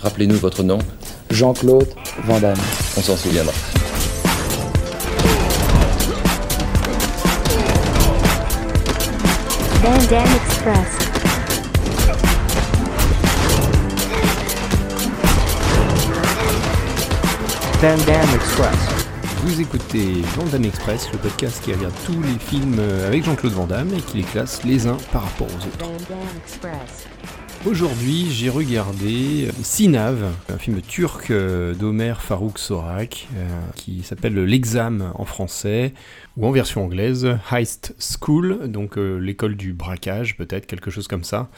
Rappelez-nous votre nom. Jean-Claude Van Damme. On s'en souviendra. Van Damme Express. Van Damme Express. Vous écoutez Van Damme Express, le podcast qui regarde tous les films avec Jean-Claude Van Damme et qui les classe les uns par rapport aux autres. Aujourd'hui, j'ai regardé Sinav, un film turc euh, d'Omer Farouk Sorak, euh, qui s'appelle L'Exam en français, ou en version anglaise, Heist School, donc euh, l'école du braquage, peut-être, quelque chose comme ça.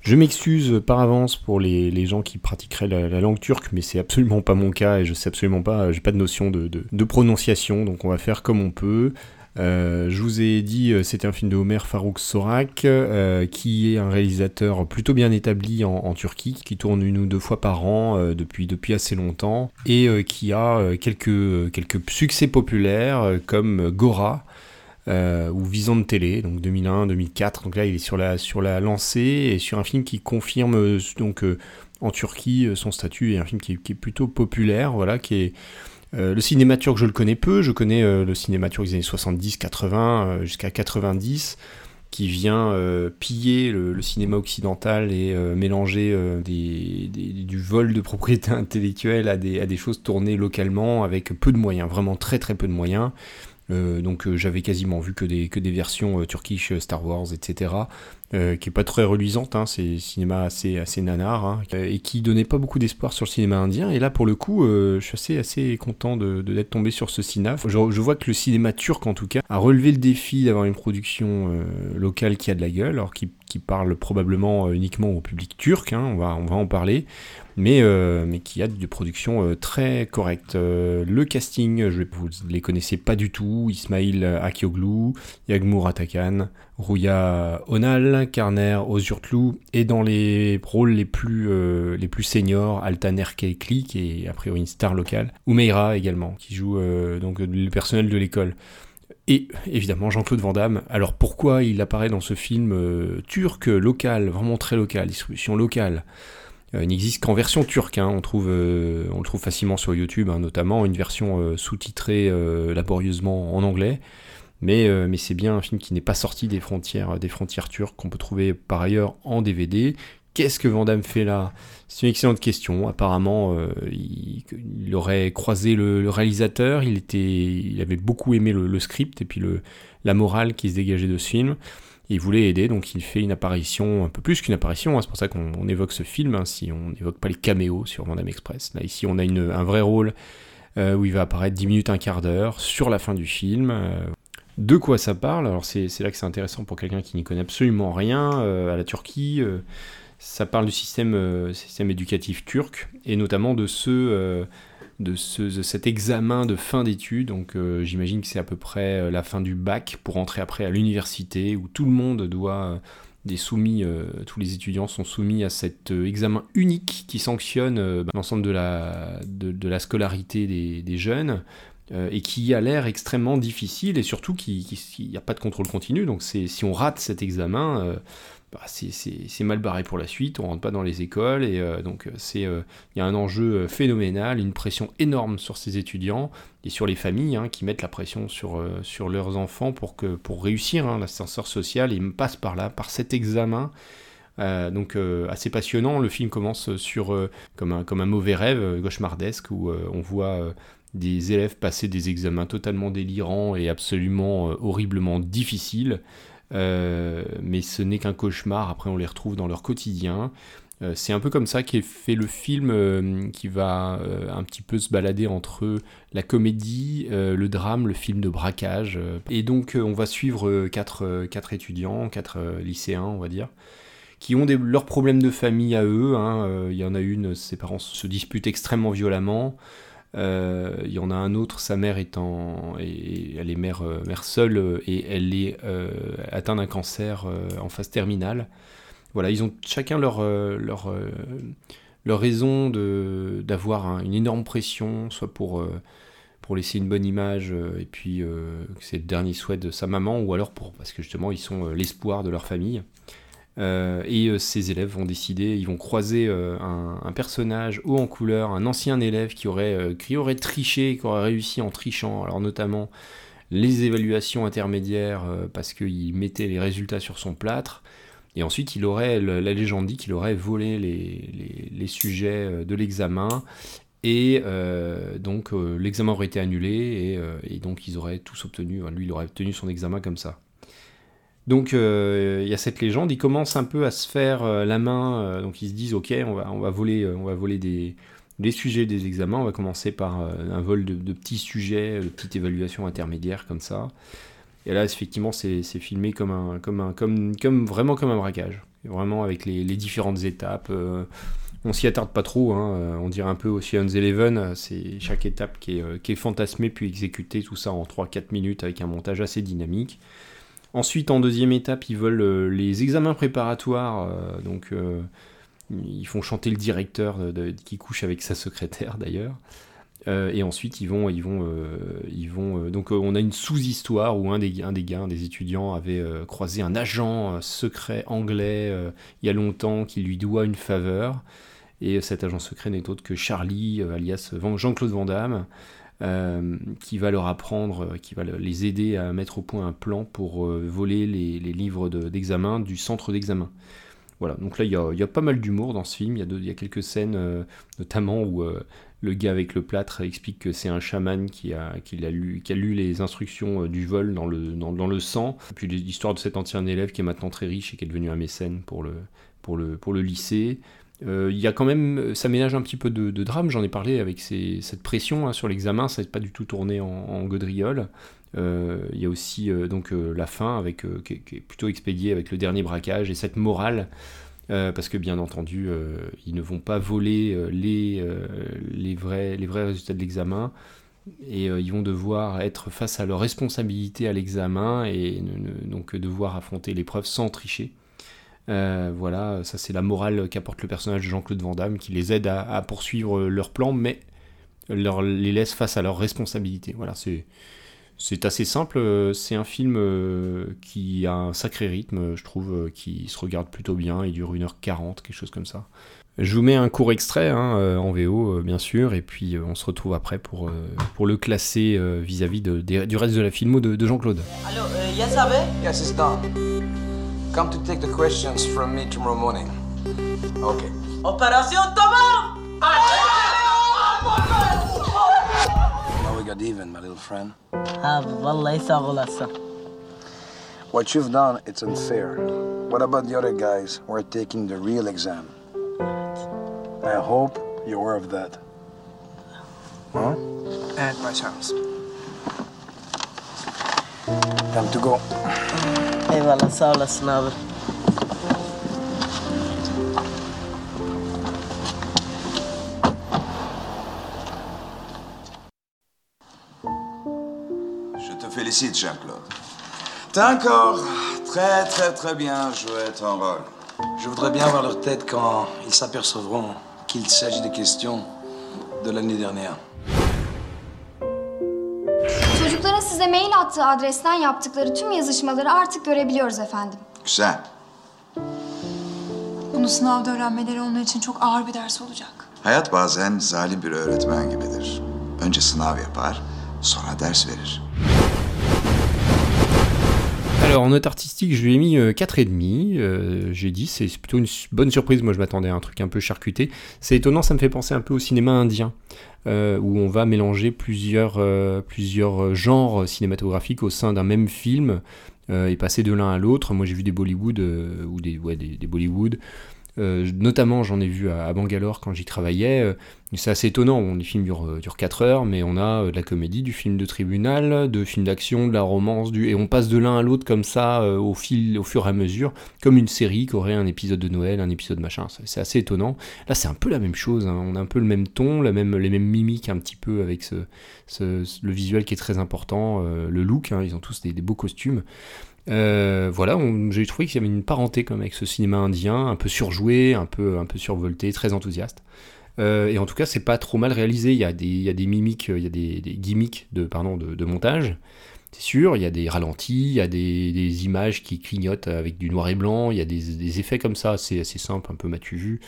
Je m'excuse par avance pour les, gens qui pratiqueraient la, la langue turque, mais c'est absolument pas mon cas et je sais absolument pas, j'ai pas de notion de- de prononciation, donc on va faire comme on peut. Euh, je vous ai dit, euh, c'était un film de Omer Farouk Sorak, euh, qui est un réalisateur plutôt bien établi en, Turquie, qui tourne une ou deux fois par an depuis, assez longtemps, et qui a quelques, succès populaires comme Gora, ou Vision de télé, donc 2001-2004. Donc là, il est sur la, lancée et sur un film qui confirme en Turquie son statut et un film qui est, qui est plutôt populaire, voilà, qui est euh, le cinéma turc, je le connais peu. Je connais euh, le cinéma turc des années 70-80 euh, jusqu'à 90 qui vient euh, piller le, le cinéma occidental et mélanger du vol de propriété intellectuelle à des choses tournées localement avec peu de moyens, vraiment très très peu de moyens. Euh, donc euh, j'avais quasiment vu que des, que des versions euh, turkish, Star Wars, etc. qui est pas très reluisante, hein, c'est cinéma assez, assez nanar, hein, et qui donnait pas beaucoup d'espoir sur le cinéma indien. Et là, pour le coup, je suis assez, assez content de, d'être tombé sur ce cinaf. Je, vois que le cinéma turc, en tout cas, a relevé le défi d'avoir une production locale qui a de la gueule, alors qui, qui parle probablement euh, uniquement au public turc, hein, on, va, en parler, mais, euh, qui a de production euh, très correcte. Euh, le casting, je, vous ne les connaissez pas du tout, Ismail Akioglu, Yagmur Atakan, Rouya Onal, Karner Ozurtlu, et dans les rôles les plus, seniors, Altan Erkekli, qui est a priori une star locale, Oumeira également, qui joue donc le personnel de l'école. Et évidemment Jean-Claude Van Damme. Alors pourquoi il apparaît dans ce film euh, turc, local, vraiment très local, distribution locale? Euh, il n'existe qu'en version turque, hein. on, trouve, euh, le trouve facilement sur YouTube, hein, notamment une version sous-titrée laborieusement en anglais. Mais, mais c'est bien un film qui n'est pas sorti des frontières, des frontières turques, qu'on peut trouver par ailleurs en DVD. Qu'est-ce que Van Damme fait là? C'est une excellente question. Apparemment, euh, il, aurait croisé le, réalisateur, il, était, il avait beaucoup aimé le, script et puis le, la morale qui se dégageait de ce film. Il voulait aider, donc il fait une apparition, un peu plus qu'une apparition, hein, c'est pour ça qu'on on évoque ce film, hein, si on n'évoque pas les caméos sur Van Damme Express. Là, ici, on a une, un vrai rôle euh, où il va apparaître 10 minutes, un quart d'heure sur la fin du film. euh, de quoi ça parle? Alors c'est là que c'est intéressant pour quelqu'un qui n'y connaît absolument rien à la Turquie. Ça parle du système, euh, système éducatif turc et notamment de ce, euh, de, ce, cet examen de fin d'études. Donc euh, j'imagine que c'est à peu près la fin du bac pour entrer après à l'université où tout le monde doit des soumis, tous les étudiants sont soumis à cet examen unique qui sanctionne bah, l'ensemble de la, de, la scolarité des, jeunes et qui a l'air extrêmement difficile et surtout qui n'y a pas de contrôle continu. Donc si on rate cet examen, bah, c'est- mal barré pour la suite, on rentre pas dans les écoles et euh, donc euh, c'est euh, il y a un enjeu phénoménal, une pression énorme sur ces étudiants et sur les familles hein, qui mettent la pression sur, sur leurs enfants pour que pour réussir hein, l'ascenseur social, ils passent par là, par cet examen. Donc assez passionnant, le film commence sur comme, un, comme un mauvais rêve cauchemardesque où on voit des élèves passer des examens totalement délirants et absolument horriblement difficiles. Euh, mais ce n'est qu'un cauchemar, après on les retrouve dans leur quotidien. Euh, c'est un peu comme ça qu'est fait le film euh, qui va un petit peu se balader entre la comédie, le drame, le film de braquage. Et donc on va suivre quatre, quatre étudiants, quatre lycéens on va dire, qui ont leurs problèmes de famille à eux. hein. Il y en a une, ses parents se disputent extrêmement violemment. Euh, Il y en a un autre, sa mère est elle est mère, euh, mère seule euh, et elle est atteinte d'un cancer en phase terminale. Voilà, ils ont chacun leur, leur, leur raison d'avoir un- une énorme pression, soit pour, pour laisser une bonne image et puis euh, c'est le dernier souhait de sa maman, ou alors pour, parce que justement ils sont l'espoir de leur famille. Euh, et euh, ces élèves vont décider, ils vont croiser euh, un, personnage haut en couleur, un ancien élève qui aurait, euh, qui aurait triché, qui aurait réussi en trichant, alors notamment les évaluations intermédiaires euh, parce qu'il mettait les résultats sur son plâtre. Et ensuite, il aurait, la légende dit qu'il aurait volé les, les- sujets euh, de l'examen. Et euh, donc, euh, l'examen aurait été annulé. Et, euh, et donc, ils auraient tous obtenu, lui, il aurait obtenu son examen comme ça. Donc, euh, il y a cette légende. Ils commencent un peu à se faire euh, la main. euh, donc, ils se disent Ok, on va, voler, des, des sujets des examens. On va commencer par un vol de, petits sujets, de petites évaluations intermédiaires comme ça. Et là, effectivement, c'est filmé comme un, comme un, comme, vraiment comme un braquage, vraiment avec les, les différentes étapes. on s'y attarde pas trop, hein, on dirait un peu Ocean's Eleven, c'est chaque étape qui est, qui est fantasmée puis exécutée, tout ça en 3-4 minutes avec un montage assez dynamique. Ensuite, en deuxième étape, ils veulent euh, les examens préparatoires, euh, donc euh, ils font chanter le directeur qui couche avec sa secrétaire d'ailleurs. Et ensuite, ils vont, ils vont, ils vont. donc, on a une sous-histoire où un des, un des gars, un des étudiants, avait croisé un agent secret anglais il y a longtemps qui lui doit une faveur. Et cet agent secret n'est autre que Charlie, alias Jean-Claude Van Damme, euh, qui va leur apprendre, euh, qui va le- les aider à mettre au point un plan pour euh, voler les, livres de- d'examen du centre d'examen. Voilà, donc là, il y a, pas mal d'humour dans ce film. Il y a, quelques scènes, notamment où le gars avec le plâtre explique que c'est un chaman qui a, lu, les instructions du vol dans le, dans, dans le sang. Et puis l'histoire de cet ancien élève qui est maintenant très riche et qui est devenu un mécène pour le lycée. Euh, Il y a quand même, ça ménage un petit peu de, drame, j'en ai parlé avec cette pression hein, sur l'examen, ça n'est pas du tout tourné en, en gaudriole. Euh, Il y a aussi euh, donc la fin avec, qui, est- plutôt expédiée avec le dernier braquage et cette morale parce que bien entendu, ils ne vont pas voler les, les, vrais, les vrais résultats de l'examen et ils vont devoir être face à leur responsabilité à l'examen et donc devoir affronter l'épreuve sans tricher. Euh, voilà, ça c'est la morale qu'apporte le personnage de Jean-Claude Van Damme qui les aide à, à poursuivre leur plan mais leur, les laisse face à leurs responsabilités. Voilà, c'est c'est assez simple, c'est un film euh, qui a un sacré rythme, je trouve, euh, qui se regarde plutôt bien, il dure 1h40, quelque chose comme ça. Je vous mets un court extrait hein, en VO, bien sûr, et puis on se retrouve après pour, pour le classer vis-à-vis du reste de la filmo de, de Jean-Claude. Come to take the questions from me tomorrow morning. Okay. Opération tamam! Now we got even, my little friend. Ah, Abi vallahi sağ olasın. What you've done, it's unfair. What about the other guys who are taking the real exam? I hope you're aware of that. Huh? Evet başarımız. Time to go. Eyvallah sağ olasın abi. Je te félicite, Jean-Claude. T'as encore très, très, très bien joué ton rôle. Je voudrais bien voir leur tête quand ils s'apercevront qu'il s'agit des questions de l'année dernière. Çocukların size mail attığı adresten yaptıkları tüm yazışmaları artık görebiliyoruz efendim. Güzel. Bunu sınavda öğrenmeleri onlar için çok ağır bir ders olacak. Hayat bazen zalim bir öğretmen gibidir. Önce sınav yapar, sonra ders verir. Alors en note artistique, je lui ai mis euh, 4,5. Euh, J'ai dit, c'est plutôt une bonne surprise. Moi, je m'attendais à un truc un peu charcuté. C'est étonnant, ça me fait penser un peu au cinéma indien, euh, où on va mélanger plusieurs, euh, genres cinématographiques au sein d'un même film euh, et passer de l'un à l'autre. Moi, j'ai vu des Bollywood euh, ou des Bollywood. Euh, notamment, j'en ai vu à, Bangalore quand j'y travaillais. Euh, c'est assez étonnant. Les films durent, euh, durent 4 heures, mais on a de la comédie, du film de tribunal, de film d'action, de la romance, du... et on passe de l'un à l'autre comme ça au, fil, au fur et à mesure, comme une série qui aurait un épisode de Noël, un épisode machin. C'est- assez étonnant. Là, c'est un peu la même chose. hein. On a un peu le même ton, la même, les mêmes mimiques un petit peu avec ce, le visuel qui est très important, le look. hein. ils ont tous des beaux costumes. Euh, voilà, j'ai trouvé qu'il y avait une parenté comme avec ce cinéma indien, un peu surjoué, un peu, un peu survolté, très enthousiaste. Euh, et en tout cas, c'est pas trop mal réalisé. Il y a des, il y a des mimiques, il y a des, gimmicks de, pardon, de, montage. C'est sûr, il y a des ralentis, il y a des, images qui clignotent avec du noir et blanc, il y a des, effets comme ça, c'est assez simple, un peu matu vu,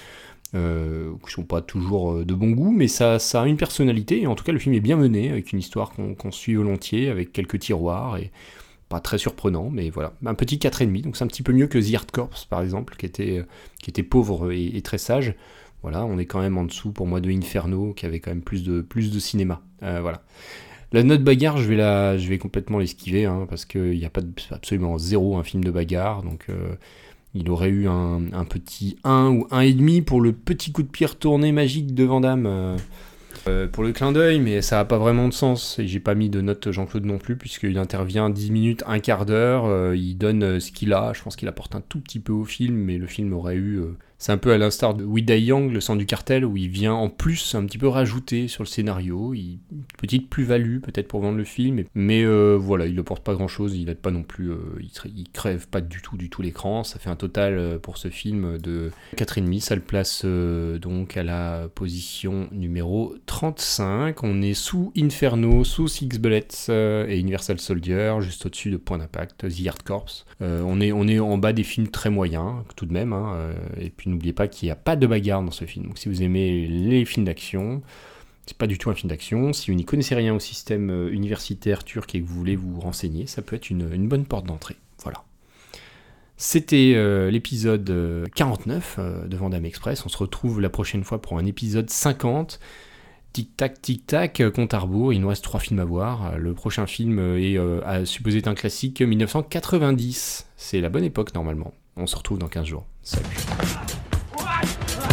euh, qui sont pas toujours euh, de bon goût, mais ça, ça a une personnalité, et en tout cas le film est bien mené, avec une histoire qu'on qu'on suit volontiers, avec quelques tiroirs, et très surprenant, mais voilà, un petit 4,5, donc c'est un petit peu mieux que The Art Corps par exemple, qui était, euh, qui était pauvre et, et très sage. Voilà, on est quand même en dessous pour moi de Inferno, qui avait quand même plus de, plus de cinéma. Euh, voilà. La note bagarre, je vais, la, je vais complètement l'esquiver, hein, parce qu'il n'y a pas de, absolument zéro un film de bagarre, donc euh, il aurait eu un, un petit 1 ou 1,5 pour le petit coup de pied retourné magique de Vandamme. Euh, euh, pour le clin d'œil, mais ça n'a pas vraiment de sens. Et j'ai pas mis de note Jean-Claude non plus, puisqu'il intervient 10 minutes, un quart d'heure. euh, il donne euh, ce qu'il a. Je pense qu'il apporte un tout petit peu au film, mais le film aurait eu. C'est un peu à l'instar de We Die Young, le sang du cartel, où il vient en plus un petit peu rajouter sur le scénario. Une petite plus-value peut-être pour vendre le film, mais euh, voilà, il ne porte pas grand-chose. Il aide pas non plus. euh, il, il crève pas du tout, du tout l'écran. Ça fait un total euh, pour ce film de 4,5. Ça le place donc à la position numéro 35. On est sous Inferno, sous Six Bullets et Universal Soldier, juste au-dessus de Point d'Impact, The Hard Corps. On, est, on est en bas des films très moyens, tout de même. hein, et puis n'oubliez pas qu'il n'y a pas de bagarre dans ce film. Donc si vous aimez les films d'action, c'est pas du tout un film d'action. Si vous n'y connaissez rien au système euh, universitaire turc et que vous voulez vous renseigner, ça peut être une, bonne porte d'entrée. Voilà. C'était euh, l'épisode euh, 49 euh, de Vandame Express. On se retrouve la prochaine fois pour un épisode 50. Tic-tac, tic-tac, compte à rebours. Il nous reste trois films à voir. Le prochain film est à supposer être un classique 1990. C'est la bonne époque normalement. On se retrouve dans 15 jours. Salut.